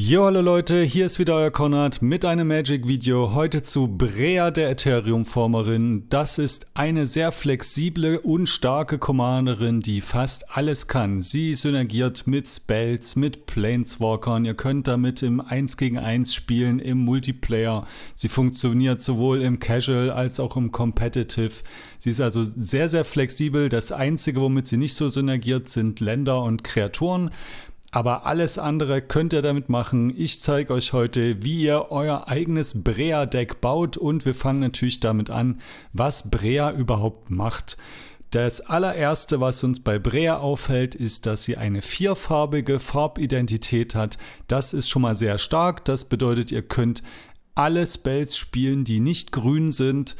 Jo, hallo Leute, hier ist wieder euer Konrad mit einem Magic-Video. Heute zu Brea der Ethereum-Formerin. Das ist eine sehr flexible und starke Commanderin, die fast alles kann. Sie synergiert mit Spells, mit Planeswalkern. Ihr könnt damit im 1 gegen 1 spielen, im Multiplayer. Sie funktioniert sowohl im Casual als auch im Competitive. Sie ist also sehr, sehr flexibel. Das Einzige, womit sie nicht so synergiert, sind Länder und Kreaturen. Aber alles andere könnt ihr damit machen. Ich zeige euch heute, wie ihr euer eigenes Brea-Deck baut und wir fangen natürlich damit an, was Brea überhaupt macht. Das allererste, was uns bei Brea auffällt, ist, dass sie eine vierfarbige Farbidentität hat. Das ist schon mal sehr stark. Das bedeutet, ihr könnt alle Spells spielen, die nicht grün sind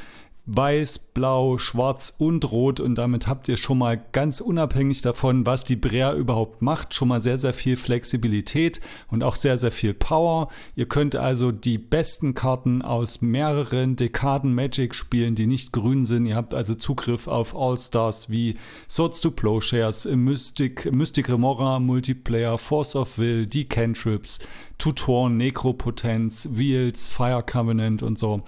weiß, blau, schwarz und rot und damit habt ihr schon mal ganz unabhängig davon, was die Brea überhaupt macht, schon mal sehr, sehr viel Flexibilität und auch sehr, sehr viel Power. Ihr könnt also die besten Karten aus mehreren Dekaden Magic spielen, die nicht grün sind. Ihr habt also Zugriff auf All-Stars wie Swords to Plowshares, Mystic, Mystic Remora, Multiplayer, Force of Will, die Cantrips, Tutoren, Necropotenz, Wheels, Fire Covenant und so.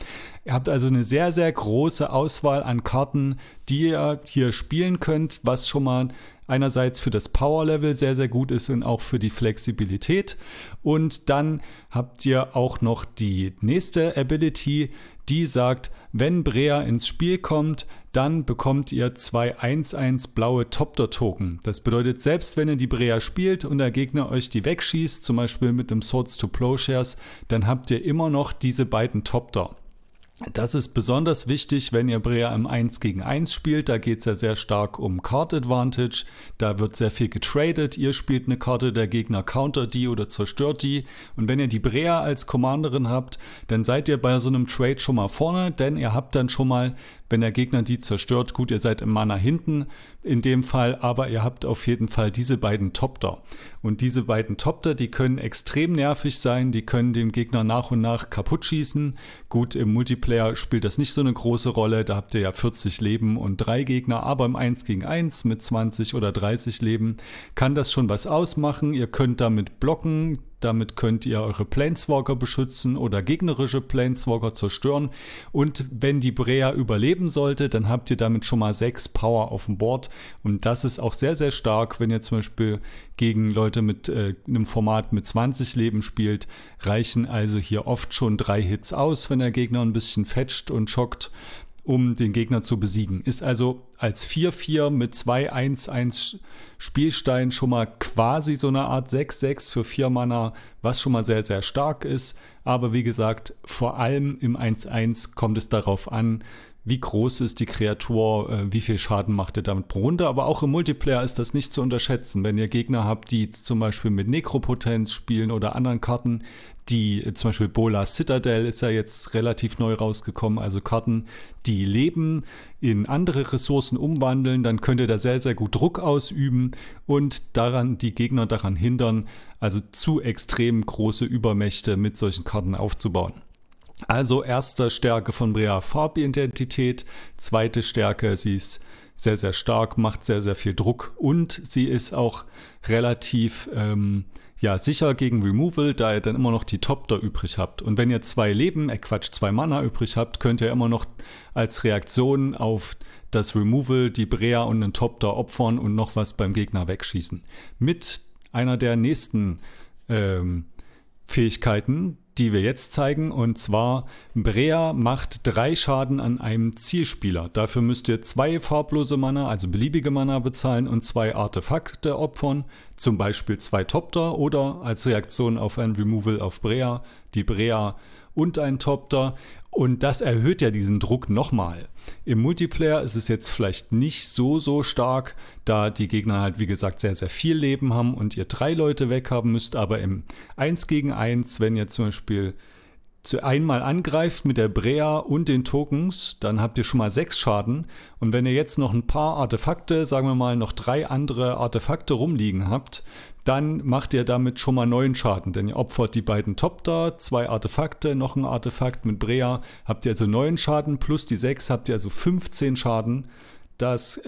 Ihr habt also eine sehr, sehr große Auswahl an Karten, die ihr hier spielen könnt, was schon mal einerseits für das Power Level sehr, sehr gut ist und auch für die Flexibilität. Und dann habt ihr auch noch die nächste Ability, die sagt, wenn Brea ins Spiel kommt, dann bekommt ihr zwei 1-1 blaue Topter-Token. Das bedeutet, selbst wenn ihr die Brea spielt und der Gegner euch die wegschießt, zum Beispiel mit einem Swords to Plowshares, dann habt ihr immer noch diese beiden Topter. Das ist besonders wichtig, wenn ihr Brea im 1 gegen 1 spielt. Da geht es ja sehr stark um Card Advantage. Da wird sehr viel getradet. Ihr spielt eine Karte, der Gegner countert die oder zerstört die. Und wenn ihr die Brea als Commanderin habt, dann seid ihr bei so einem Trade schon mal vorne, denn ihr habt dann schon mal wenn der Gegner die zerstört, gut, ihr seid im Mana hinten in dem Fall, aber ihr habt auf jeden Fall diese beiden Topter. Und diese beiden Topter, die können extrem nervig sein, die können den Gegner nach und nach kaputt schießen. Gut, im Multiplayer spielt das nicht so eine große Rolle, da habt ihr ja 40 Leben und drei Gegner, aber im 1 gegen 1 mit 20 oder 30 Leben kann das schon was ausmachen. Ihr könnt damit blocken, damit könnt ihr eure Planeswalker beschützen oder gegnerische Planeswalker zerstören. Und wenn die Brea überleben sollte, dann habt ihr damit schon mal 6 Power auf dem Board. Und das ist auch sehr, sehr stark, wenn ihr zum Beispiel gegen Leute mit äh, einem Format mit 20 Leben spielt. Reichen also hier oft schon drei Hits aus, wenn der Gegner ein bisschen fetcht und schockt um den Gegner zu besiegen. Ist also als 4-4 mit 2-1-1 Spielstein schon mal quasi so eine Art 6-6 für 4 Mana, was schon mal sehr, sehr stark ist. Aber wie gesagt, vor allem im 1-1 kommt es darauf an, wie groß ist die Kreatur, äh, wie viel Schaden macht er damit pro Runde. Aber auch im Multiplayer ist das nicht zu unterschätzen. Wenn ihr Gegner habt, die zum Beispiel mit Nekropotenz spielen oder anderen Karten, die äh, zum Beispiel Bola Citadel ist ja jetzt relativ neu rausgekommen, also Karten, die Leben in andere Ressourcen umwandeln, dann könnt ihr da sehr, sehr gut Druck ausüben und daran die Gegner daran hindern, also zu extrem große Übermächte mit solchen Karten aufzubauen. Also erste Stärke von Brea Farbidentität, zweite Stärke, sie ist sehr, sehr stark, macht sehr, sehr viel Druck und sie ist auch relativ ähm, ja, sicher gegen Removal, da ihr dann immer noch die Top da übrig habt. Und wenn ihr zwei Leben, äh Quatsch, zwei Mana übrig habt, könnt ihr immer noch als Reaktion auf das Removal die Brea und einen Top da opfern und noch was beim Gegner wegschießen. Mit einer der nächsten ähm, Fähigkeiten, die wir jetzt zeigen. Und zwar, Brea macht drei Schaden an einem Zielspieler. Dafür müsst ihr zwei farblose Mana, also beliebige Mana bezahlen und zwei Artefakte opfern. Zum Beispiel zwei Topter oder als Reaktion auf ein Removal auf Brea, die Brea und ein Topter. Und das erhöht ja diesen Druck nochmal. Im Multiplayer ist es jetzt vielleicht nicht so, so stark, da die Gegner halt, wie gesagt, sehr, sehr viel Leben haben und ihr drei Leute weghaben müsst. Aber im 1 gegen 1, wenn ihr zum Beispiel zu einmal angreift mit der Brea und den Tokens, dann habt ihr schon mal sechs Schaden. Und wenn ihr jetzt noch ein paar Artefakte, sagen wir mal noch drei andere Artefakte rumliegen habt, dann macht ihr damit schon mal neun Schaden, denn ihr opfert die beiden Top da, zwei Artefakte, noch ein Artefakt mit Brea, habt ihr also neun Schaden, plus die sechs habt ihr also 15 Schaden. Das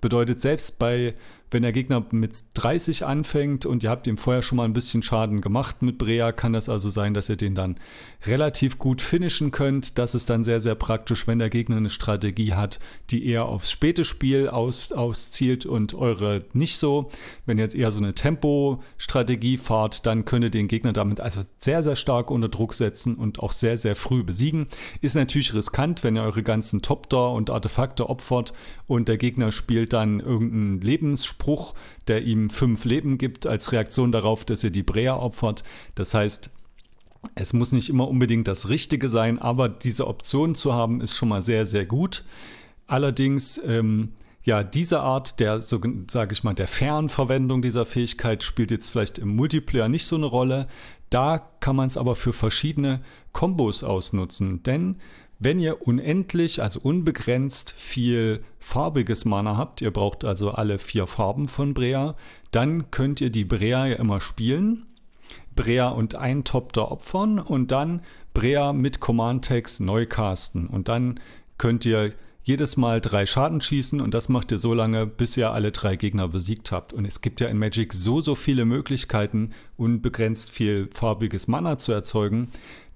bedeutet selbst bei Wenn der Gegner mit 30 anfängt und ihr habt ihm vorher schon mal ein bisschen Schaden gemacht mit Brea, kann das also sein, dass ihr den dann relativ gut finishen könnt. Das ist dann sehr, sehr praktisch, wenn der Gegner eine Strategie hat, die eher aufs späte Spiel aus, auszielt und eure nicht so. Wenn ihr jetzt eher so eine Tempo-Strategie fahrt, dann könnt ihr den Gegner damit also sehr, sehr stark unter Druck setzen und auch sehr, sehr früh besiegen. Ist natürlich riskant, wenn ihr eure ganzen Top-Door und Artefakte opfert und der Gegner spielt dann irgendeinen Lebensspruch, der ihm fünf Leben gibt, als Reaktion darauf, dass ihr die Brea opfert. Das heißt, es muss nicht immer unbedingt das Richtige sein, aber diese Option zu haben, ist schon mal sehr, sehr gut. Allerdings, ähm, ja, diese Art der, so, sage ich mal, der Fernverwendung dieser Fähigkeit spielt jetzt vielleicht im Multiplayer nicht so eine Rolle. Da kann man es aber für verschiedene Kombos ausnutzen, denn wenn ihr unendlich, also unbegrenzt viel farbiges Mana habt, ihr braucht also alle vier Farben von Brea, dann könnt ihr die Brea ja immer spielen. Brea und ein Top da opfern und dann Brea mit Command-Text neu casten. Und dann könnt ihr jedes Mal drei Schaden schießen und das macht ihr so lange, bis ihr alle drei Gegner besiegt habt. Und es gibt ja in Magic so, so viele Möglichkeiten, unbegrenzt viel farbiges Mana zu erzeugen,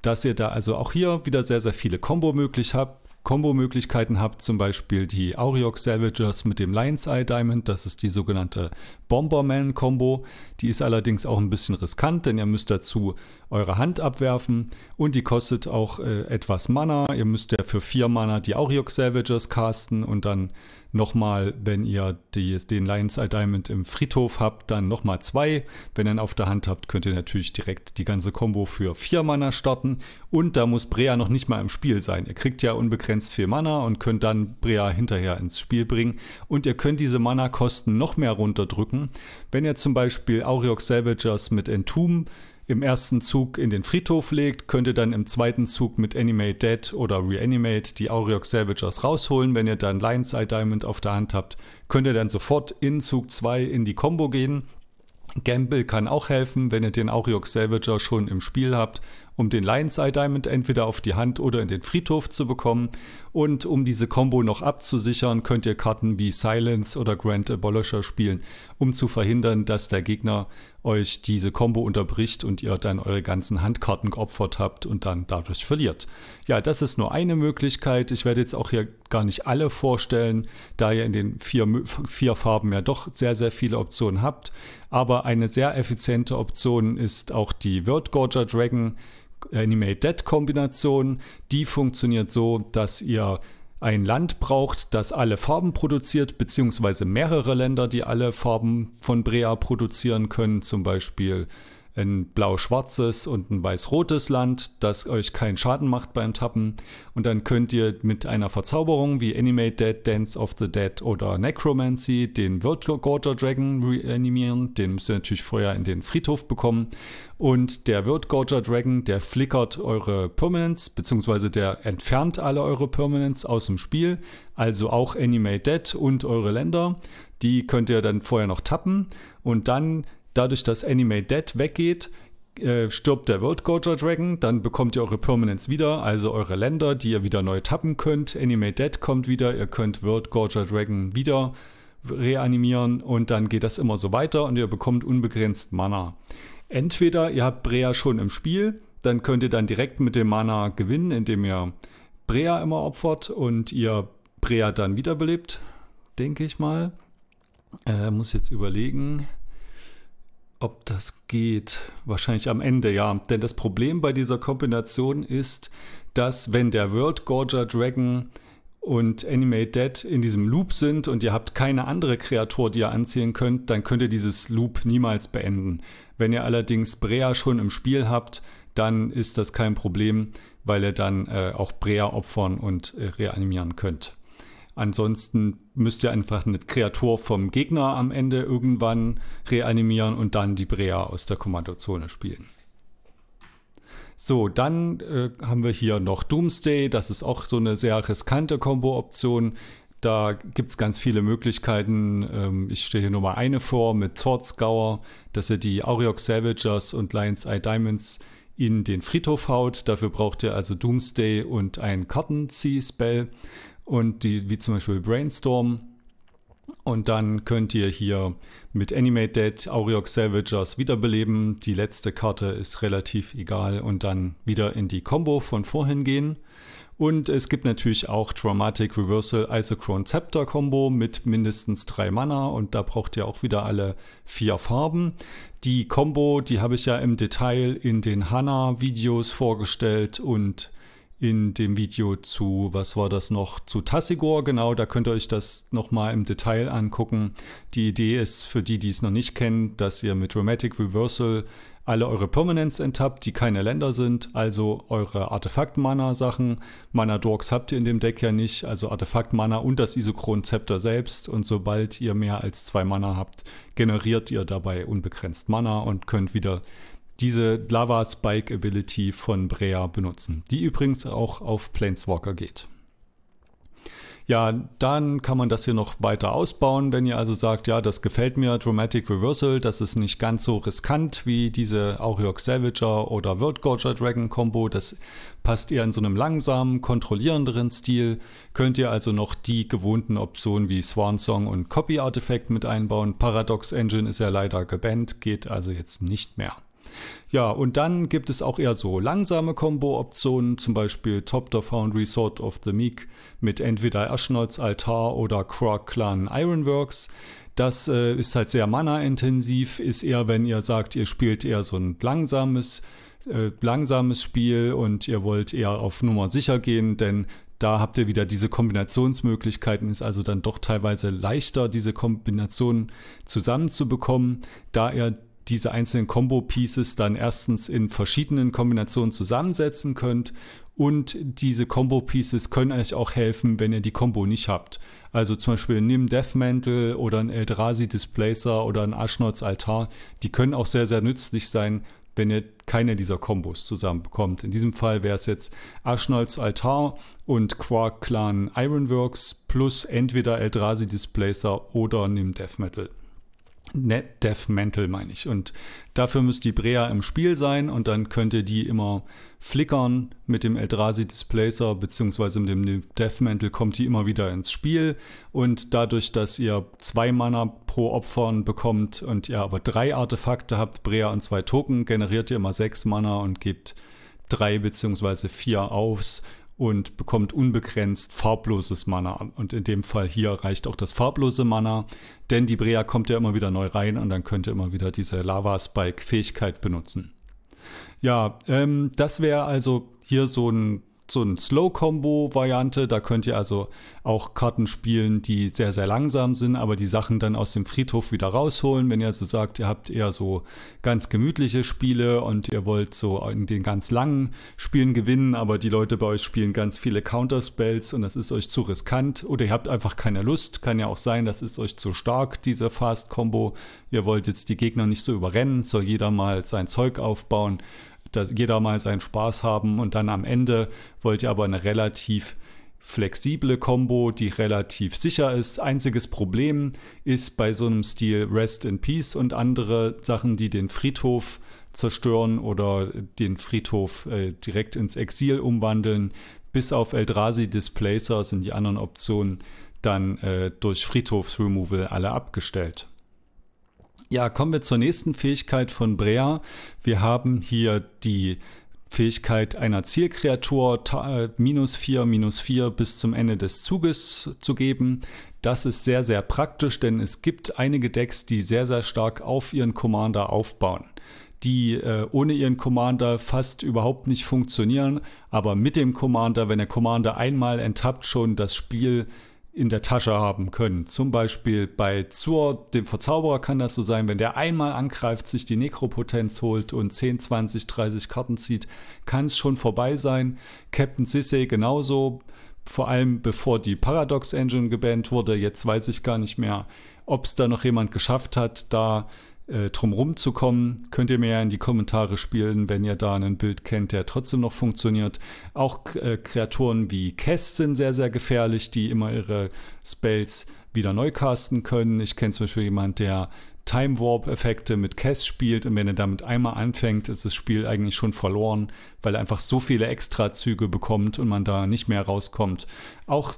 dass ihr da also auch hier wieder sehr, sehr viele Combo-Möglichkeiten habt. Combo-Möglichkeiten habt, zum Beispiel die Auriox Salvagers mit dem Lion's Eye Diamond, das ist die sogenannte Bomberman-Combo. Die ist allerdings auch ein bisschen riskant, denn ihr müsst dazu eure Hand abwerfen und die kostet auch äh, etwas Mana. Ihr müsst ja für vier Mana die Auriox Salvagers casten und dann nochmal, wenn ihr die, den Lion's Eye Diamond im Friedhof habt, dann nochmal zwei. Wenn ihr ihn auf der Hand habt, könnt ihr natürlich direkt die ganze Combo für vier Mana starten. Und da muss Brea noch nicht mal im Spiel sein. Ihr kriegt ja unbegrenzt viel Mana und könnt dann Brea hinterher ins Spiel bringen. Und ihr könnt diese Mana-Kosten noch mehr runterdrücken. Wenn ihr zum Beispiel Auriox Salvagers mit Entomb im ersten Zug in den Friedhof legt, könnt ihr dann im zweiten Zug mit Animate Dead oder Reanimate die Auriox Salvagers rausholen. Wenn ihr dann Lion's Eye Diamond auf der Hand habt, könnt ihr dann sofort in Zug 2 in die Combo gehen. Gamble kann auch helfen, wenn ihr den Auriox Salvager schon im Spiel habt um den Lion's Eye Diamond entweder auf die Hand oder in den Friedhof zu bekommen. Und um diese Combo noch abzusichern, könnt ihr Karten wie Silence oder Grand Abolisher spielen, um zu verhindern, dass der Gegner euch diese Combo unterbricht und ihr dann eure ganzen Handkarten geopfert habt und dann dadurch verliert. Ja, das ist nur eine Möglichkeit. Ich werde jetzt auch hier gar nicht alle vorstellen, da ihr in den vier, vier Farben ja doch sehr, sehr viele Optionen habt. Aber eine sehr effiziente Option ist auch die World Gorger Dragon Animate Dead Kombination. Die funktioniert so, dass ihr ein Land braucht, das alle Farben produziert, beziehungsweise mehrere Länder, die alle Farben von Brea produzieren können, zum Beispiel ein blau-schwarzes und ein weiß-rotes Land, das euch keinen Schaden macht beim Tappen. Und dann könnt ihr mit einer Verzauberung wie Animate Dead, Dance of the Dead oder Necromancy den World Gorger Dragon reanimieren. Den müsst ihr natürlich vorher in den Friedhof bekommen. Und der World Gorger Dragon, der flickert eure Permanents, beziehungsweise der entfernt alle eure Permanents aus dem Spiel. Also auch Animate Dead und eure Länder. Die könnt ihr dann vorher noch tappen. Und dann Dadurch, dass Anime Dead weggeht, äh, stirbt der World Gorger Dragon, dann bekommt ihr eure Permanents wieder, also eure Länder, die ihr wieder neu tappen könnt. Anime Dead kommt wieder, ihr könnt World Gorger Dragon wieder reanimieren und dann geht das immer so weiter und ihr bekommt unbegrenzt Mana. Entweder ihr habt Brea schon im Spiel, dann könnt ihr dann direkt mit dem Mana gewinnen, indem ihr Brea immer opfert und ihr Brea dann wiederbelebt, denke ich mal. Äh, muss jetzt überlegen ob das geht. Wahrscheinlich am Ende, ja. Denn das Problem bei dieser Kombination ist, dass wenn der World Gorger Dragon und Animate Dead in diesem Loop sind und ihr habt keine andere Kreatur, die ihr anziehen könnt, dann könnt ihr dieses Loop niemals beenden. Wenn ihr allerdings Brea schon im Spiel habt, dann ist das kein Problem, weil ihr dann äh, auch Brea opfern und äh, reanimieren könnt. Ansonsten müsst ihr einfach eine Kreatur vom Gegner am Ende irgendwann reanimieren und dann die Brea aus der Kommandozone spielen. So, dann äh, haben wir hier noch Doomsday. Das ist auch so eine sehr riskante Combo-Option. Da gibt es ganz viele Möglichkeiten. Ähm, ich stelle hier nur mal eine vor mit Sword Scour, dass ihr die Auriox Salvagers und Lion's Eye Diamonds in den Friedhof haut. Dafür braucht ihr also Doomsday und ein Kartenzieh-Spell und die, wie zum Beispiel Brainstorm. Und dann könnt ihr hier mit Animate Dead Aureox Salvagers wiederbeleben. Die letzte Karte ist relativ egal und dann wieder in die Combo von vorhin gehen. Und es gibt natürlich auch Dramatic Reversal Isochrone Scepter Combo mit mindestens drei Mana und da braucht ihr auch wieder alle vier Farben. Die Combo, die habe ich ja im Detail in den Hana-Videos vorgestellt und in dem Video zu, was war das noch, zu Tassigor, genau, da könnt ihr euch das nochmal im Detail angucken. Die Idee ist für die, die es noch nicht kennen, dass ihr mit Dramatic Reversal alle eure Permanents enttappt, die keine Länder sind, also eure Artefakt-Mana-Sachen. Mana-Dorks habt ihr in dem Deck ja nicht, also Artefakt-Mana und das Isochron-Zepter selbst. Und sobald ihr mehr als zwei Mana habt, generiert ihr dabei unbegrenzt Mana und könnt wieder diese Lava Spike Ability von Brea benutzen, die übrigens auch auf Planeswalker geht. Ja, dann kann man das hier noch weiter ausbauen, wenn ihr also sagt, ja, das gefällt mir, Dramatic Reversal, das ist nicht ganz so riskant wie diese Auriox Savager oder World Gorger Dragon Combo, das passt eher in so einem langsamen, kontrollierenderen Stil, könnt ihr also noch die gewohnten Optionen wie Swan Song und Copy Artifact mit einbauen. Paradox Engine ist ja leider gebannt, geht also jetzt nicht mehr. Ja, und dann gibt es auch eher so langsame Combo-Optionen, zum Beispiel Top the Foundry Sword of the Meek mit entweder Ashnod's Altar oder Krog Clan Ironworks. Das äh, ist halt sehr mana-intensiv, ist eher, wenn ihr sagt, ihr spielt eher so ein langsames, äh, langsames Spiel und ihr wollt eher auf Nummer sicher gehen, denn da habt ihr wieder diese Kombinationsmöglichkeiten, ist also dann doch teilweise leichter, diese Kombinationen zusammenzubekommen, da ihr diese einzelnen Combo-Pieces dann erstens in verschiedenen Kombinationen zusammensetzen könnt und diese Combo-Pieces können euch auch helfen, wenn ihr die Combo nicht habt. Also zum Beispiel Nim Deathmantle oder ein Eldrazi Displacer oder ein Ashnots Altar, die können auch sehr, sehr nützlich sein, wenn ihr keine dieser Kombos zusammenbekommt. In diesem Fall wäre es jetzt Ashnolds Altar und Quark Clan Ironworks plus entweder Eldrazi Displacer oder Nim Death Metal. Net Death Mantle meine ich. Und dafür müsst die Brea im Spiel sein und dann könnt ihr die immer flickern mit dem Eldrazi Displacer beziehungsweise mit dem Death Mantle kommt die immer wieder ins Spiel und dadurch, dass ihr zwei Mana pro Opfern bekommt und ihr aber drei Artefakte habt, Brea und zwei Token, generiert ihr immer sechs Mana und gebt drei beziehungsweise vier aufs und bekommt unbegrenzt farbloses Mana. Und in dem Fall hier reicht auch das farblose Mana, denn die Brea kommt ja immer wieder neu rein und dann könnt ihr immer wieder diese Lava-Spike-Fähigkeit benutzen. Ja, ähm, das wäre also hier so ein so eine Slow-Combo-Variante. Da könnt ihr also auch Karten spielen, die sehr, sehr langsam sind, aber die Sachen dann aus dem Friedhof wieder rausholen. Wenn ihr also sagt, ihr habt eher so ganz gemütliche Spiele und ihr wollt so in den ganz langen Spielen gewinnen, aber die Leute bei euch spielen ganz viele Counterspells und das ist euch zu riskant oder ihr habt einfach keine Lust. Kann ja auch sein, das ist euch zu stark, diese Fast-Combo. Ihr wollt jetzt die Gegner nicht so überrennen, soll jeder mal sein Zeug aufbauen dass jeder mal seinen Spaß haben und dann am Ende wollt ihr aber eine relativ flexible Combo, die relativ sicher ist. Einziges Problem ist bei so einem Stil Rest in Peace und andere Sachen, die den Friedhof zerstören oder den Friedhof äh, direkt ins Exil umwandeln. Bis auf Eldrazi Displacer sind die anderen Optionen dann äh, durch Friedhofsremoval alle abgestellt. Ja, kommen wir zur nächsten Fähigkeit von Brea. Wir haben hier die Fähigkeit einer Zielkreatur äh, minus 4, minus 4 bis zum Ende des Zuges zu geben. Das ist sehr, sehr praktisch, denn es gibt einige Decks, die sehr, sehr stark auf ihren Commander aufbauen die äh, ohne ihren Commander fast überhaupt nicht funktionieren, aber mit dem Commander, wenn der Commander einmal enttappt, schon das Spiel in der Tasche haben können. Zum Beispiel bei Zur, dem Verzauberer, kann das so sein, wenn der einmal angreift, sich die Nekropotenz holt und 10, 20, 30 Karten zieht, kann es schon vorbei sein. Captain Sissay genauso, vor allem bevor die Paradox Engine gebannt wurde. Jetzt weiß ich gar nicht mehr, ob es da noch jemand geschafft hat, da äh, drumherum zu kommen, könnt ihr mir ja in die Kommentare spielen, wenn ihr da ein Bild kennt, der trotzdem noch funktioniert. Auch äh, Kreaturen wie Kess sind sehr, sehr gefährlich, die immer ihre Spells wieder neu casten können. Ich kenne zum Beispiel jemanden, der Time Warp-Effekte mit Kess spielt und wenn er damit einmal anfängt, ist das Spiel eigentlich schon verloren, weil er einfach so viele Extrazüge bekommt und man da nicht mehr rauskommt. Auch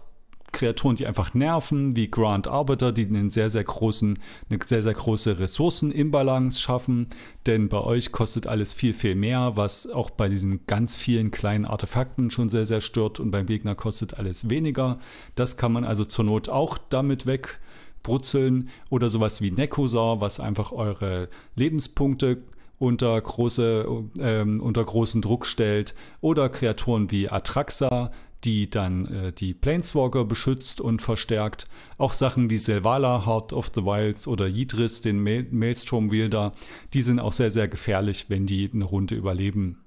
Kreaturen, die einfach nerven, wie Grand Arbiter, die einen sehr, sehr großen, eine sehr, sehr große Ressourcenimbalance schaffen. Denn bei euch kostet alles viel, viel mehr, was auch bei diesen ganz vielen kleinen Artefakten schon sehr, sehr stört. Und beim Gegner kostet alles weniger. Das kann man also zur Not auch damit wegbrutzeln. Oder sowas wie Nekosar, was einfach eure Lebenspunkte unter, große, ähm, unter großen Druck stellt. Oder Kreaturen wie Atraxa, die dann äh, die Planeswalker beschützt und verstärkt. Auch Sachen wie Selvala, Heart of the Wilds oder Yidris, den Mael Maelstrom Wielder, die sind auch sehr, sehr gefährlich, wenn die eine Runde überleben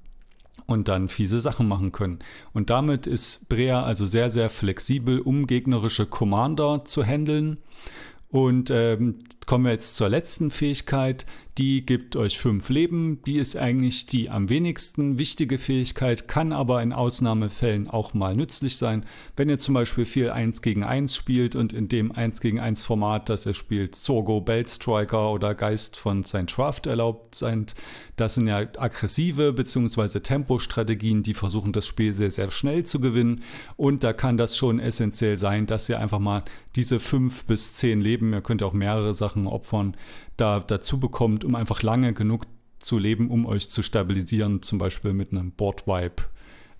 und dann fiese Sachen machen können. Und damit ist Brea also sehr, sehr flexibel, um gegnerische Commander zu handeln. Und ähm, kommen wir jetzt zur letzten Fähigkeit, die gibt euch fünf Leben. Die ist eigentlich die am wenigsten wichtige Fähigkeit, kann aber in Ausnahmefällen auch mal nützlich sein. Wenn ihr zum Beispiel viel 1 gegen 1 spielt und in dem 1 gegen 1 Format, das ihr spielt, Zorgo, Striker oder Geist von St. Draft erlaubt sind, das sind ja aggressive bzw. Tempo-Strategien, die versuchen, das Spiel sehr, sehr schnell zu gewinnen. Und da kann das schon essentiell sein, dass ihr einfach mal diese 5 bis 10 Leben, ihr könnt auch mehrere Sachen opfern, da dazu bekommt, um einfach lange genug zu leben, um euch zu stabilisieren, zum Beispiel mit einem Board Wipe.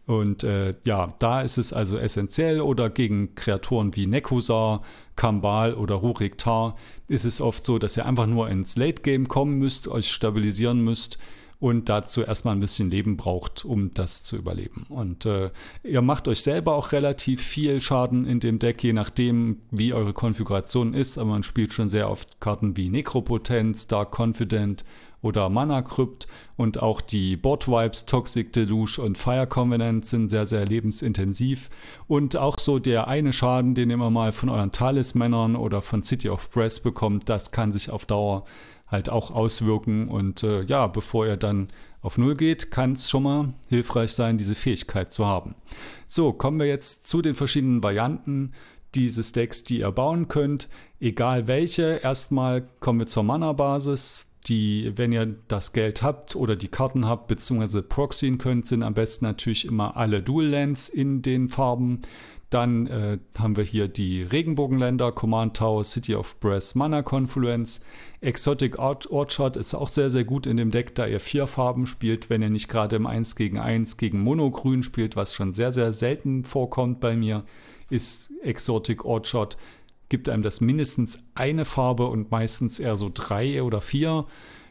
Und äh, ja, da ist es also essentiell oder gegen Kreaturen wie Nekusar, Kambal oder Rurik Tar ist es oft so, dass ihr einfach nur ins Late Game kommen müsst, euch stabilisieren müsst und dazu erstmal ein bisschen Leben braucht, um das zu überleben. Und äh, ihr macht euch selber auch relativ viel Schaden in dem Deck, je nachdem, wie eure Konfiguration ist. Aber man spielt schon sehr oft Karten wie Nekropotenz, Dark Confident oder Mana Crypt und auch die Bot Vibes, Toxic Deluge und Fire Covenant sind sehr, sehr lebensintensiv. Und auch so der eine Schaden, den ihr immer mal von euren Talismännern oder von City of Press bekommt, das kann sich auf Dauer halt auch auswirken. Und äh, ja, bevor er dann auf Null geht, kann es schon mal hilfreich sein, diese Fähigkeit zu haben. So, kommen wir jetzt zu den verschiedenen Varianten dieses Decks, die ihr bauen könnt. Egal welche, erstmal kommen wir zur Mana-Basis. Die, wenn ihr das Geld habt oder die Karten habt, beziehungsweise proxyen könnt, sind am besten natürlich immer alle Dual Lands in den Farben. Dann äh, haben wir hier die Regenbogenländer, Command Tower, City of Brass, Mana Confluence. Exotic Orchard ist auch sehr, sehr gut in dem Deck, da ihr vier Farben spielt, wenn ihr nicht gerade im 1 gegen 1 gegen Monogrün spielt, was schon sehr, sehr selten vorkommt bei mir, ist Exotic Orchard, gibt einem das mindestens eine Farbe und meistens eher so drei oder vier.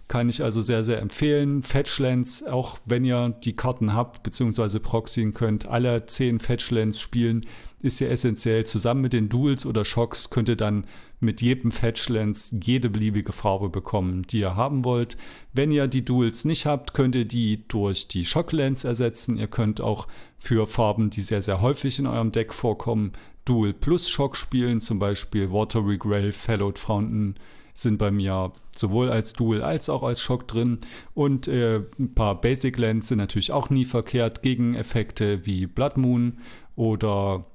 Kann ich also sehr, sehr empfehlen. Fetchlands, auch wenn ihr die Karten habt, beziehungsweise proxyen könnt, alle 10 Fetchlands spielen, ist ja essentiell. Zusammen mit den Duels oder Shocks könnt ihr dann mit jedem Fetchlands jede beliebige Farbe bekommen, die ihr haben wollt. Wenn ihr die Duels nicht habt, könnt ihr die durch die Shocklands ersetzen. Ihr könnt auch für Farben, die sehr, sehr häufig in eurem Deck vorkommen, Duel plus Shock spielen, zum Beispiel Watery Grave, Hallowed Fountain, sind bei mir sowohl als Dual als auch als Schock drin. Und äh, ein paar Basic Lands sind natürlich auch nie verkehrt gegen Effekte wie Blood Moon oder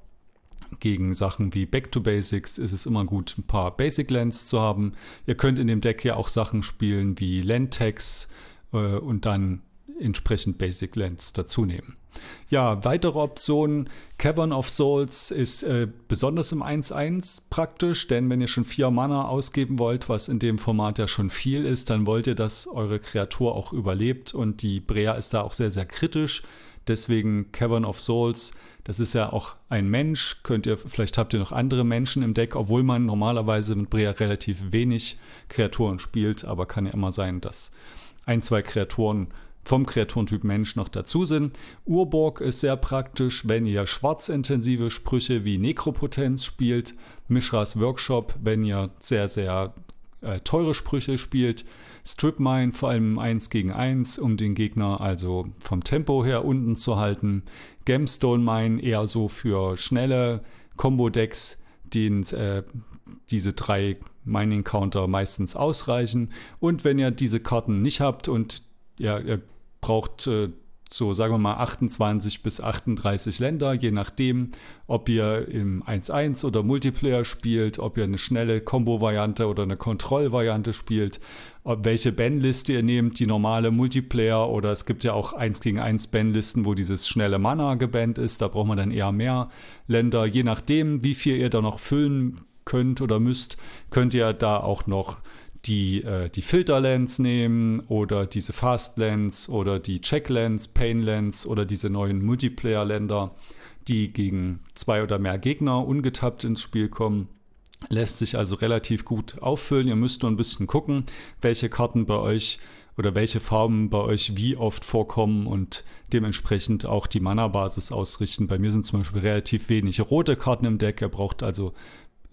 gegen Sachen wie Back to Basics ist es immer gut, ein paar Basic Lands zu haben. Ihr könnt in dem Deck ja auch Sachen spielen wie Landtags äh, und dann entsprechend Basic Lands dazu nehmen. Ja, weitere Optionen. Cavern of Souls ist äh, besonders im 1-1 praktisch, denn wenn ihr schon vier Mana ausgeben wollt, was in dem Format ja schon viel ist, dann wollt ihr, dass eure Kreatur auch überlebt und die Brea ist da auch sehr, sehr kritisch. Deswegen Cavern of Souls, das ist ja auch ein Mensch. Könnt ihr, vielleicht habt ihr noch andere Menschen im Deck, obwohl man normalerweise mit Brea relativ wenig Kreaturen spielt, aber kann ja immer sein, dass ein, zwei Kreaturen vom Kreaturentyp Mensch noch dazu sind. Urborg ist sehr praktisch, wenn ihr schwarzintensive Sprüche wie Nekropotenz spielt. Mishras Workshop, wenn ihr sehr, sehr äh, teure Sprüche spielt. Strip Mine vor allem 1 gegen 1, um den Gegner also vom Tempo her unten zu halten. Gemstone Mine eher so für schnelle Combo-Decks, denen äh, diese drei Mining-Counter meistens ausreichen. Und wenn ihr diese Karten nicht habt und ja, ihr braucht äh, so sagen wir mal 28 bis 38 Länder, je nachdem, ob ihr im 1-1 oder Multiplayer spielt, ob ihr eine schnelle Combo-Variante oder eine Kontrollvariante spielt, ob welche Bandliste ihr nehmt, die normale Multiplayer oder es gibt ja auch 1 gegen 1 Bandlisten, wo dieses schnelle Mana gebannt ist, da braucht man dann eher mehr Länder, je nachdem, wie viel ihr da noch füllen könnt oder müsst, könnt ihr da auch noch die, äh, die Filterlens nehmen oder diese Fastlens oder die Checklens, Painlens oder diese neuen Multiplayer-Länder, die gegen zwei oder mehr Gegner ungetappt ins Spiel kommen. Lässt sich also relativ gut auffüllen. Ihr müsst nur ein bisschen gucken, welche Karten bei euch oder welche Farben bei euch wie oft vorkommen und dementsprechend auch die Mana-Basis ausrichten. Bei mir sind zum Beispiel relativ wenig rote Karten im Deck. Er braucht also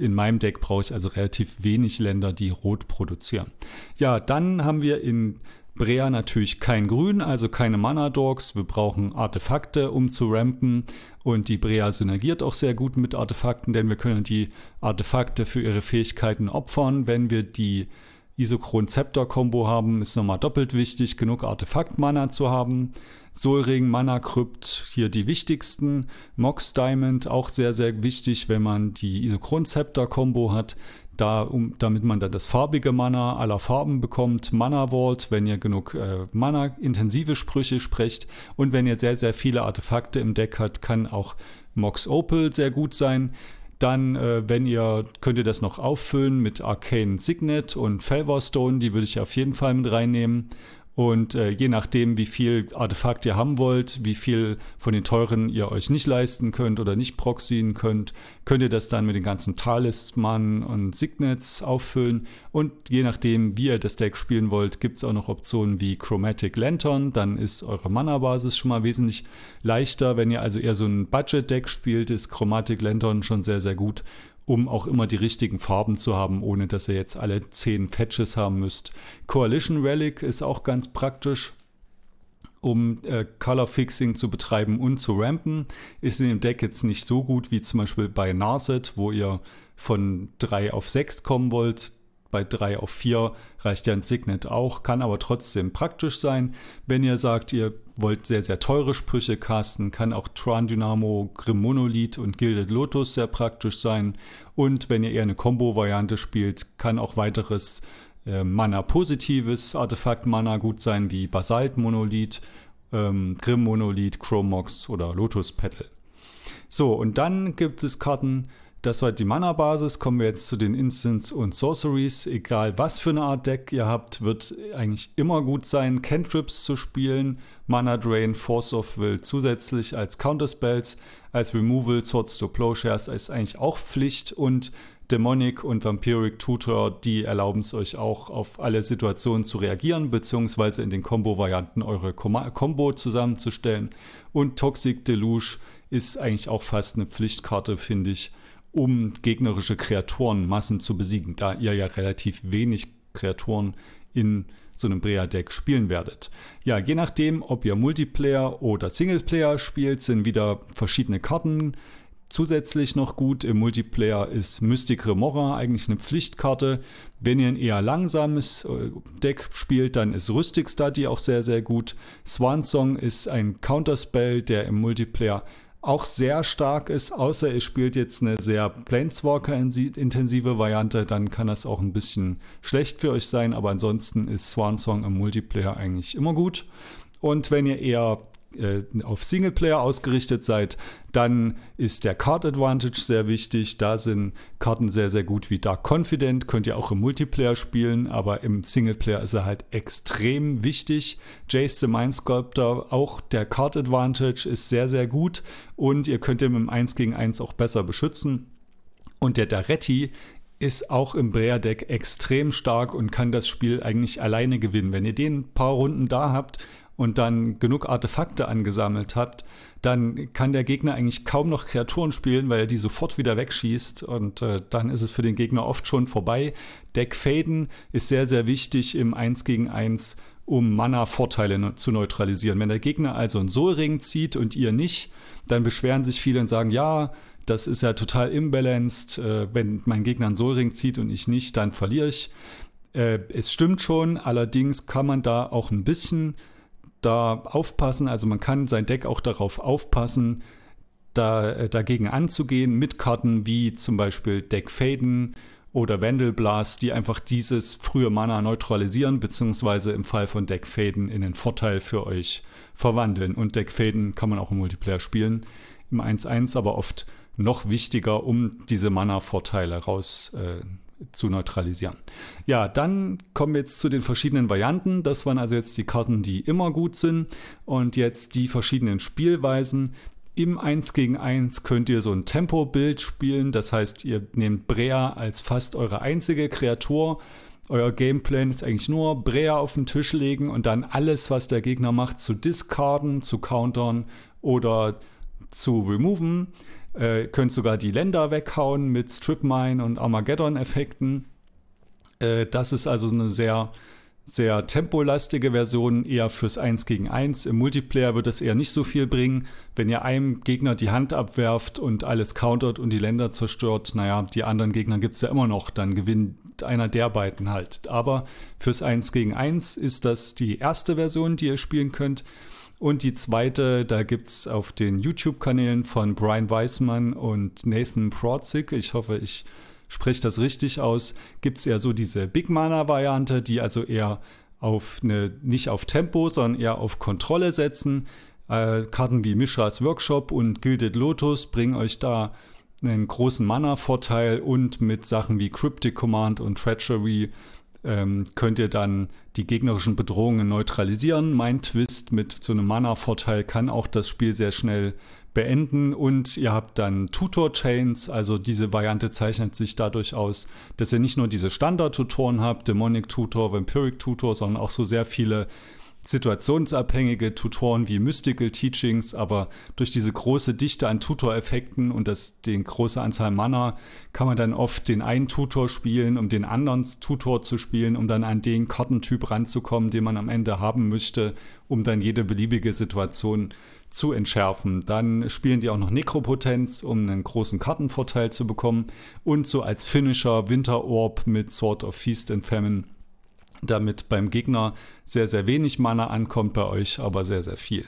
in meinem Deck brauche ich also relativ wenig Länder, die rot produzieren. Ja, dann haben wir in Brea natürlich kein Grün, also keine Mana-Dorks. Wir brauchen Artefakte, um zu rampen. Und die Brea synergiert auch sehr gut mit Artefakten, denn wir können die Artefakte für ihre Fähigkeiten opfern, wenn wir die Isochron-Zepter-Kombo haben, ist nochmal doppelt wichtig, genug Artefakt-Mana zu haben. Solring, Mana Crypt, hier die wichtigsten. Mox Diamond, auch sehr, sehr wichtig, wenn man die Isochron-Zepter-Kombo hat. Da, um, damit man dann das farbige Mana aller Farben bekommt. Mana Vault, wenn ihr genug äh, Mana-intensive Sprüche sprecht. Und wenn ihr sehr, sehr viele Artefakte im Deck habt, kann auch Mox Opal sehr gut sein. Dann, äh, wenn ihr, könnt ihr das noch auffüllen mit Arcane Signet und Felverstone, die würde ich auf jeden Fall mit reinnehmen. Und äh, je nachdem, wie viel Artefakt ihr haben wollt, wie viel von den teuren ihr euch nicht leisten könnt oder nicht proxyen könnt, könnt ihr das dann mit den ganzen Talisman und Signets auffüllen. Und je nachdem, wie ihr das Deck spielen wollt, gibt es auch noch Optionen wie Chromatic Lantern. Dann ist eure Mana-Basis schon mal wesentlich leichter. Wenn ihr also eher so ein Budget-Deck spielt, ist Chromatic Lantern schon sehr, sehr gut um auch immer die richtigen Farben zu haben, ohne dass ihr jetzt alle 10 Fetches haben müsst. Coalition Relic ist auch ganz praktisch, um äh, Color Fixing zu betreiben und zu rampen. Ist in dem Deck jetzt nicht so gut wie zum Beispiel bei Narset, wo ihr von 3 auf 6 kommen wollt bei 3 auf 4 reicht ja ein Signet auch, kann aber trotzdem praktisch sein. Wenn ihr sagt, ihr wollt sehr, sehr teure Sprüche casten, kann auch Tron Dynamo, Grim Monolith und Gilded Lotus sehr praktisch sein. Und wenn ihr eher eine Combo-Variante spielt, kann auch weiteres äh, Mana-positives Artefakt-Mana gut sein, wie Basalt Monolith, ähm, Grim Monolith, Chromox oder Lotus Petal. So, und dann gibt es Karten, das war die Mana-Basis. Kommen wir jetzt zu den Instants und Sorceries. Egal was für eine Art Deck ihr habt, wird eigentlich immer gut sein, Cantrips zu spielen. Mana Drain, Force of Will zusätzlich als Counterspells, als Removal, Swords to Plowshares ist eigentlich auch Pflicht und Demonic und Vampiric Tutor, die erlauben es euch auch auf alle Situationen zu reagieren, beziehungsweise in den Combo-Varianten eure Combo zusammenzustellen. Und Toxic Deluge ist eigentlich auch fast eine Pflichtkarte, finde ich um gegnerische Kreaturenmassen zu besiegen, da ihr ja relativ wenig Kreaturen in so einem Brea-Deck spielen werdet. Ja, je nachdem, ob ihr Multiplayer oder Singleplayer spielt, sind wieder verschiedene Karten zusätzlich noch gut. Im Multiplayer ist Mystic Remora eigentlich eine Pflichtkarte. Wenn ihr ein eher langsames äh, Deck spielt, dann ist Rüstig Study auch sehr, sehr gut. Swansong ist ein Counterspell, der im Multiplayer auch sehr stark ist, außer ihr spielt jetzt eine sehr Planeswalker-intensive Variante, dann kann das auch ein bisschen schlecht für euch sein, aber ansonsten ist Swansong im Multiplayer eigentlich immer gut. Und wenn ihr eher äh, auf Singleplayer ausgerichtet seid, dann ist der Card Advantage sehr wichtig. Da sind Karten sehr, sehr gut wie Dark Confident. Könnt ihr auch im Multiplayer spielen, aber im Singleplayer ist er halt extrem wichtig. Jace the Mind Sculptor, auch der Card Advantage ist sehr, sehr gut und ihr könnt ihn im 1 gegen 1 auch besser beschützen. Und der Daretti ist auch im Brea-Deck extrem stark und kann das Spiel eigentlich alleine gewinnen. Wenn ihr den ein paar Runden da habt, und dann genug Artefakte angesammelt habt, dann kann der Gegner eigentlich kaum noch Kreaturen spielen, weil er die sofort wieder wegschießt und äh, dann ist es für den Gegner oft schon vorbei. Deckfaden ist sehr, sehr wichtig im 1 gegen 1, um Mana-Vorteile ne zu neutralisieren. Wenn der Gegner also einen Soulring zieht und ihr nicht, dann beschweren sich viele und sagen, ja, das ist ja total imbalanced. Äh, wenn mein Gegner einen Soulring zieht und ich nicht, dann verliere ich. Äh, es stimmt schon, allerdings kann man da auch ein bisschen da aufpassen, also man kann sein Deck auch darauf aufpassen, da, äh, dagegen anzugehen mit Karten wie zum Beispiel Deck Faden oder Vandal Blast, die einfach dieses frühe Mana neutralisieren, beziehungsweise im Fall von Deck Faden in den Vorteil für euch verwandeln. Und Deck Faden kann man auch im Multiplayer spielen, im 1-1, aber oft noch wichtiger, um diese Mana-Vorteile raus äh, zu neutralisieren. Ja, dann kommen wir jetzt zu den verschiedenen Varianten. Das waren also jetzt die Karten, die immer gut sind. Und jetzt die verschiedenen Spielweisen. Im 1 gegen 1 könnt ihr so ein Tempo-Bild spielen. Das heißt, ihr nehmt Brea als fast eure einzige Kreatur. Euer Gameplan ist eigentlich nur Brea auf den Tisch legen und dann alles, was der Gegner macht, zu discarden, zu countern oder zu removen. Äh, könnt sogar die Länder weghauen mit Strip Mine und Armageddon-Effekten. Äh, das ist also eine sehr, sehr tempolastige Version, eher fürs 1 gegen 1. Im Multiplayer wird es eher nicht so viel bringen. Wenn ihr einem Gegner die Hand abwerft und alles countert und die Länder zerstört, naja, die anderen Gegner gibt es ja immer noch, dann gewinnt einer der beiden halt. Aber fürs 1 gegen 1 ist das die erste Version, die ihr spielen könnt. Und die zweite, da gibt es auf den YouTube-Kanälen von Brian Weismann und Nathan Protzig, ich hoffe, ich spreche das richtig aus, gibt es eher so diese Big Mana-Variante, die also eher auf eine, nicht auf Tempo, sondern eher auf Kontrolle setzen. Äh, Karten wie Mishras Workshop und Gilded Lotus bringen euch da einen großen Mana-Vorteil und mit Sachen wie Cryptic Command und Treachery ähm, könnt ihr dann die gegnerischen Bedrohungen neutralisieren. Mein Twist mit so einem Mana-Vorteil kann auch das Spiel sehr schnell beenden und ihr habt dann Tutor-Chains, also diese Variante zeichnet sich dadurch aus, dass ihr nicht nur diese Standard-Tutoren habt, Demonic Tutor, Vampiric Tutor, sondern auch so sehr viele situationsabhängige Tutoren wie Mystical Teachings, aber durch diese große Dichte an Tutor-Effekten und das, den große Anzahl Mana kann man dann oft den einen Tutor spielen, um den anderen Tutor zu spielen, um dann an den Kartentyp ranzukommen, den man am Ende haben möchte, um dann jede beliebige Situation zu entschärfen. Dann spielen die auch noch Nekropotenz, um einen großen Kartenvorteil zu bekommen und so als Finisher Winter Orb mit Sword of Feast and Famine damit beim Gegner sehr, sehr wenig Mana ankommt, bei euch aber sehr, sehr viel.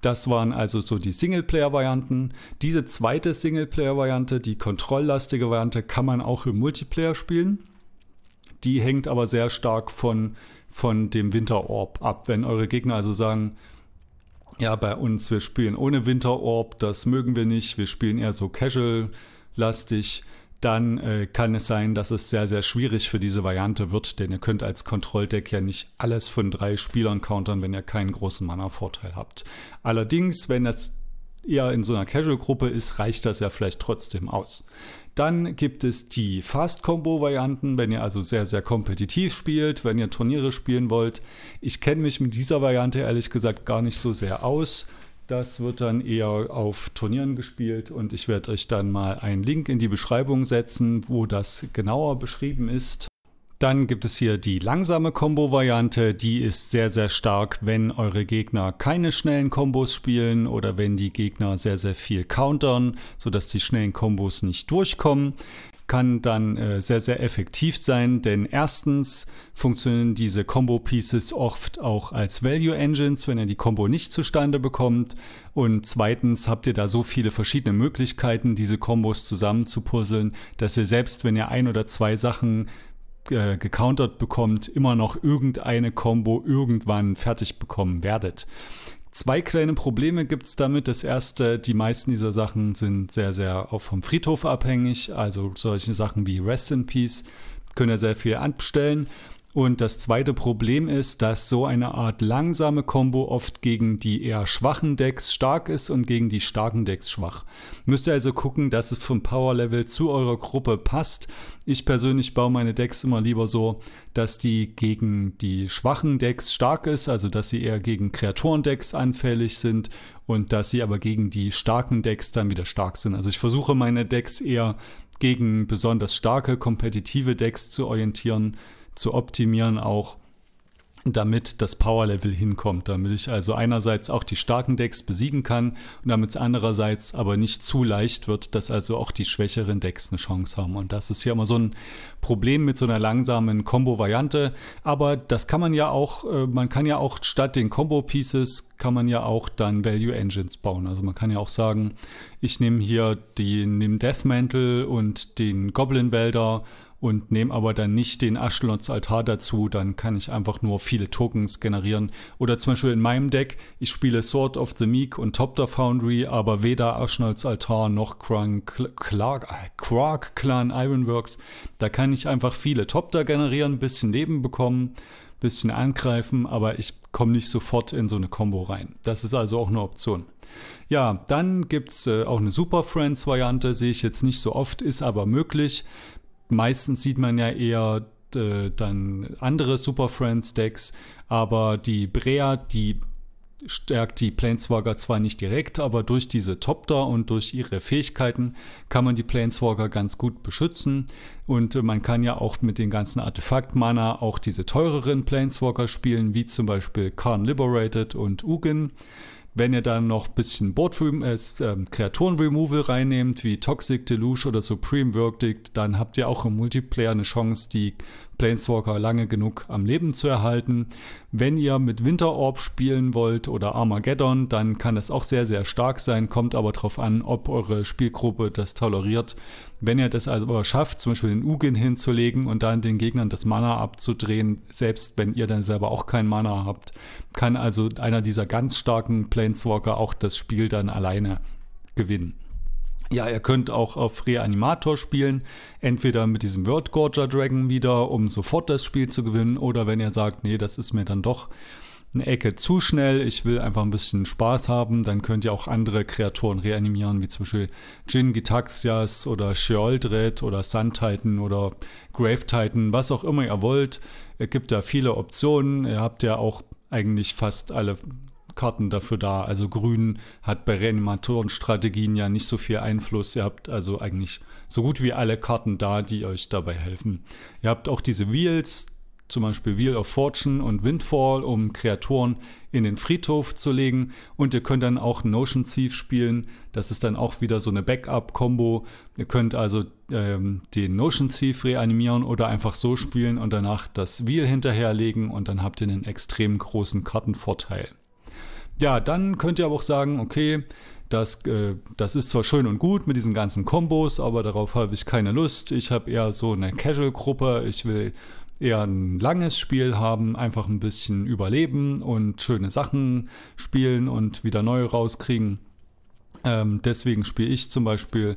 Das waren also so die Singleplayer-Varianten. Diese zweite Singleplayer-Variante, die kontrolllastige Variante, kann man auch im Multiplayer spielen. Die hängt aber sehr stark von, von dem Winter-Orb ab. Wenn eure Gegner also sagen, ja, bei uns, wir spielen ohne Winter-Orb, das mögen wir nicht, wir spielen eher so casual-lastig, dann äh, kann es sein, dass es sehr, sehr schwierig für diese Variante wird, denn ihr könnt als Kontrolldeck ja nicht alles von drei Spielern countern, wenn ihr keinen großen Mana-Vorteil habt. Allerdings, wenn das eher in so einer Casual-Gruppe ist, reicht das ja vielleicht trotzdem aus. Dann gibt es die Fast-Combo-Varianten, wenn ihr also sehr, sehr kompetitiv spielt, wenn ihr Turniere spielen wollt. Ich kenne mich mit dieser Variante ehrlich gesagt gar nicht so sehr aus. Das wird dann eher auf Turnieren gespielt und ich werde euch dann mal einen Link in die Beschreibung setzen, wo das genauer beschrieben ist. Dann gibt es hier die langsame Combo-Variante, die ist sehr, sehr stark, wenn eure Gegner keine schnellen Kombos spielen oder wenn die Gegner sehr, sehr viel countern, sodass die schnellen Kombos nicht durchkommen kann dann äh, sehr, sehr effektiv sein, denn erstens funktionieren diese Combo-Pieces oft auch als Value Engines, wenn ihr die Combo nicht zustande bekommt. Und zweitens habt ihr da so viele verschiedene Möglichkeiten, diese Combos zusammen zu puzzeln, dass ihr selbst, wenn ihr ein oder zwei Sachen äh, gecountert bekommt, immer noch irgendeine Combo irgendwann fertig bekommen werdet. Zwei kleine Probleme gibt es damit. Das erste, die meisten dieser Sachen sind sehr, sehr auch vom Friedhof abhängig. Also solche Sachen wie Rest in Peace können ja sehr viel anstellen. Und das zweite Problem ist, dass so eine Art langsame Combo oft gegen die eher schwachen Decks stark ist und gegen die starken Decks schwach. Müsst ihr also gucken, dass es vom Power Level zu eurer Gruppe passt. Ich persönlich baue meine Decks immer lieber so, dass die gegen die schwachen Decks stark ist, also dass sie eher gegen Kreaturendecks anfällig sind und dass sie aber gegen die starken Decks dann wieder stark sind. Also ich versuche meine Decks eher gegen besonders starke kompetitive Decks zu orientieren zu optimieren auch. damit das Power-Level hinkommt, damit ich also einerseits auch die starken Decks besiegen kann und damit es andererseits aber nicht zu leicht wird, dass also auch die schwächeren Decks eine Chance haben. Und das ist ja immer so ein Problem mit so einer langsamen Combo-Variante. Aber das kann man ja auch, äh, man kann ja auch statt den Combo-Pieces kann man ja auch dann Value Engines bauen. Also man kann ja auch sagen, ich nehme hier den, den Death Mantle und den Goblin Welder und nehme aber dann nicht den Ashlons Altar dazu, dann kann ich einfach nur viele Tokens generieren. Oder zum Beispiel in meinem Deck, ich spiele Sword of the Meek und Top the Foundry, aber weder Ashnolds Altar noch Clark, Clark Clan Ironworks. Da kann ich einfach viele Topter generieren, bisschen Leben bekommen, bisschen angreifen, aber ich komme nicht sofort in so eine Combo rein. Das ist also auch eine Option. Ja, dann gibt es äh, auch eine Super Friends Variante, sehe ich jetzt nicht so oft, ist aber möglich meistens sieht man ja eher äh, dann andere Super Friends Decks, aber die Brea, die stärkt die Planeswalker zwar nicht direkt, aber durch diese Topter und durch ihre Fähigkeiten kann man die Planeswalker ganz gut beschützen und man kann ja auch mit den ganzen Artefakt-Mana auch diese teureren Planeswalker spielen, wie zum Beispiel Karn Liberated und Ugin. Wenn ihr dann noch ein bisschen Board äh, äh, Kreaturen-Removal reinnehmt, wie Toxic Deluge oder Supreme Verdict, dann habt ihr auch im Multiplayer eine Chance, die Planeswalker lange genug am Leben zu erhalten. Wenn ihr mit Winterorb spielen wollt oder Armageddon, dann kann das auch sehr, sehr stark sein, kommt aber darauf an, ob eure Spielgruppe das toleriert. Wenn ihr das also aber schafft, zum Beispiel den Ugin hinzulegen und dann den Gegnern das Mana abzudrehen, selbst wenn ihr dann selber auch kein Mana habt, kann also einer dieser ganz starken Planeswalker auch das Spiel dann alleine gewinnen. Ja, ihr könnt auch auf Reanimator spielen, entweder mit diesem World Gorger Dragon wieder, um sofort das Spiel zu gewinnen, oder wenn ihr sagt, nee, das ist mir dann doch eine Ecke zu schnell, ich will einfach ein bisschen Spaß haben, dann könnt ihr auch andere Kreaturen reanimieren, wie zum Beispiel Jin Gitaxias oder Sheoldred oder Sun Titan oder Grave Titan, was auch immer ihr wollt. Es gibt da viele Optionen. Ihr habt ja auch eigentlich fast alle Karten dafür da. Also Grün hat bei Reanimatorenstrategien ja nicht so viel Einfluss. Ihr habt also eigentlich so gut wie alle Karten da, die euch dabei helfen. Ihr habt auch diese Wheels, zum Beispiel Wheel of Fortune und Windfall, um Kreaturen in den Friedhof zu legen. Und ihr könnt dann auch Notion Thief spielen. Das ist dann auch wieder so eine Backup-Kombo. Ihr könnt also ähm, den Notion Thief reanimieren oder einfach so spielen und danach das Wheel hinterherlegen und dann habt ihr einen extrem großen Kartenvorteil. Ja, dann könnt ihr aber auch sagen, okay, das, äh, das ist zwar schön und gut mit diesen ganzen Kombos, aber darauf habe ich keine Lust. Ich habe eher so eine Casual-Gruppe. Ich will eher ein langes Spiel haben, einfach ein bisschen überleben und schöne Sachen spielen und wieder neue rauskriegen. Ähm, deswegen spiele ich zum Beispiel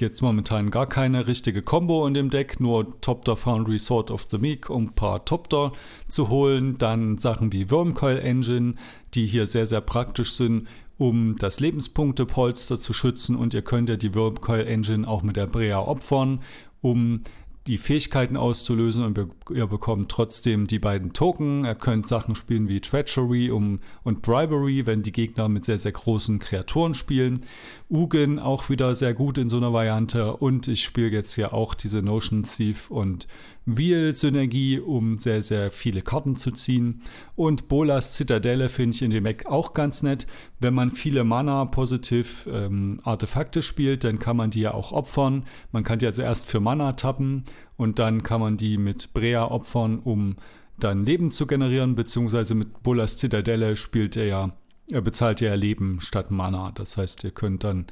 jetzt momentan gar keine richtige Combo in dem Deck, nur Topter Foundry Sword of the Meek, um ein paar Topter zu holen. Dann Sachen wie Wormcoil Engine, die hier sehr, sehr praktisch sind, um das Lebenspunktepolster zu schützen. Und ihr könnt ja die Wormcoil Engine auch mit der Brea opfern, um die Fähigkeiten auszulösen und ihr bekommt trotzdem die beiden Token. Ihr könnt Sachen spielen wie Treachery und Bribery, wenn die Gegner mit sehr, sehr großen Kreaturen spielen. Ugin auch wieder sehr gut in so einer Variante und ich spiele jetzt ja auch diese Notion Thief und Wheel-Synergie, um sehr, sehr viele Karten zu ziehen. Und Bolas Zitadelle finde ich in dem Deck auch ganz nett. Wenn man viele Mana-positiv ähm, Artefakte spielt, dann kann man die ja auch opfern. Man kann die also erst für Mana tappen und dann kann man die mit Brea opfern, um dann Leben zu generieren, beziehungsweise mit Bolas Zitadelle spielt er ja bezahlt ja Leben statt Mana. Das heißt, ihr könnt dann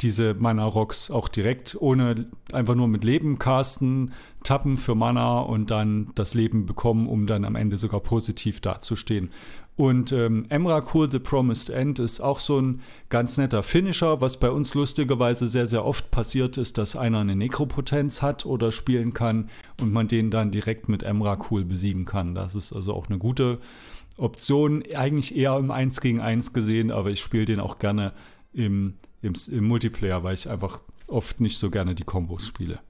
diese Mana-Rocks auch direkt ohne einfach nur mit Leben casten, tappen für Mana und dann das Leben bekommen, um dann am Ende sogar positiv dazustehen. Und ähm, Emrakul The Promised End ist auch so ein ganz netter Finisher. Was bei uns lustigerweise sehr, sehr oft passiert ist, dass einer eine Nekropotenz hat oder spielen kann und man den dann direkt mit Emrakul besiegen kann. Das ist also auch eine gute Option. Eigentlich eher im 1 gegen 1 gesehen, aber ich spiele den auch gerne im, im, im Multiplayer, weil ich einfach oft nicht so gerne die Kombos spiele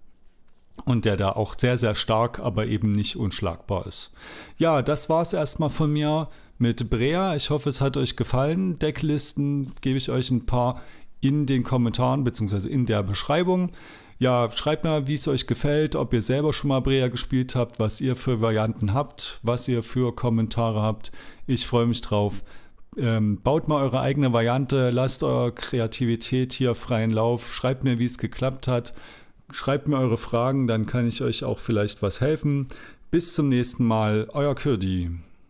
und der da auch sehr, sehr stark, aber eben nicht unschlagbar ist. Ja, das war es erstmal von mir mit Brea. Ich hoffe, es hat euch gefallen. Decklisten gebe ich euch ein paar in den Kommentaren bzw. in der Beschreibung. Ja, schreibt mal, wie es euch gefällt, ob ihr selber schon mal Brea gespielt habt, was ihr für Varianten habt, was ihr für Kommentare habt. Ich freue mich drauf. Ähm, baut mal eure eigene Variante, lasst eure Kreativität hier freien Lauf, schreibt mir, wie es geklappt hat, schreibt mir eure Fragen, dann kann ich euch auch vielleicht was helfen. Bis zum nächsten Mal, euer Kürdi.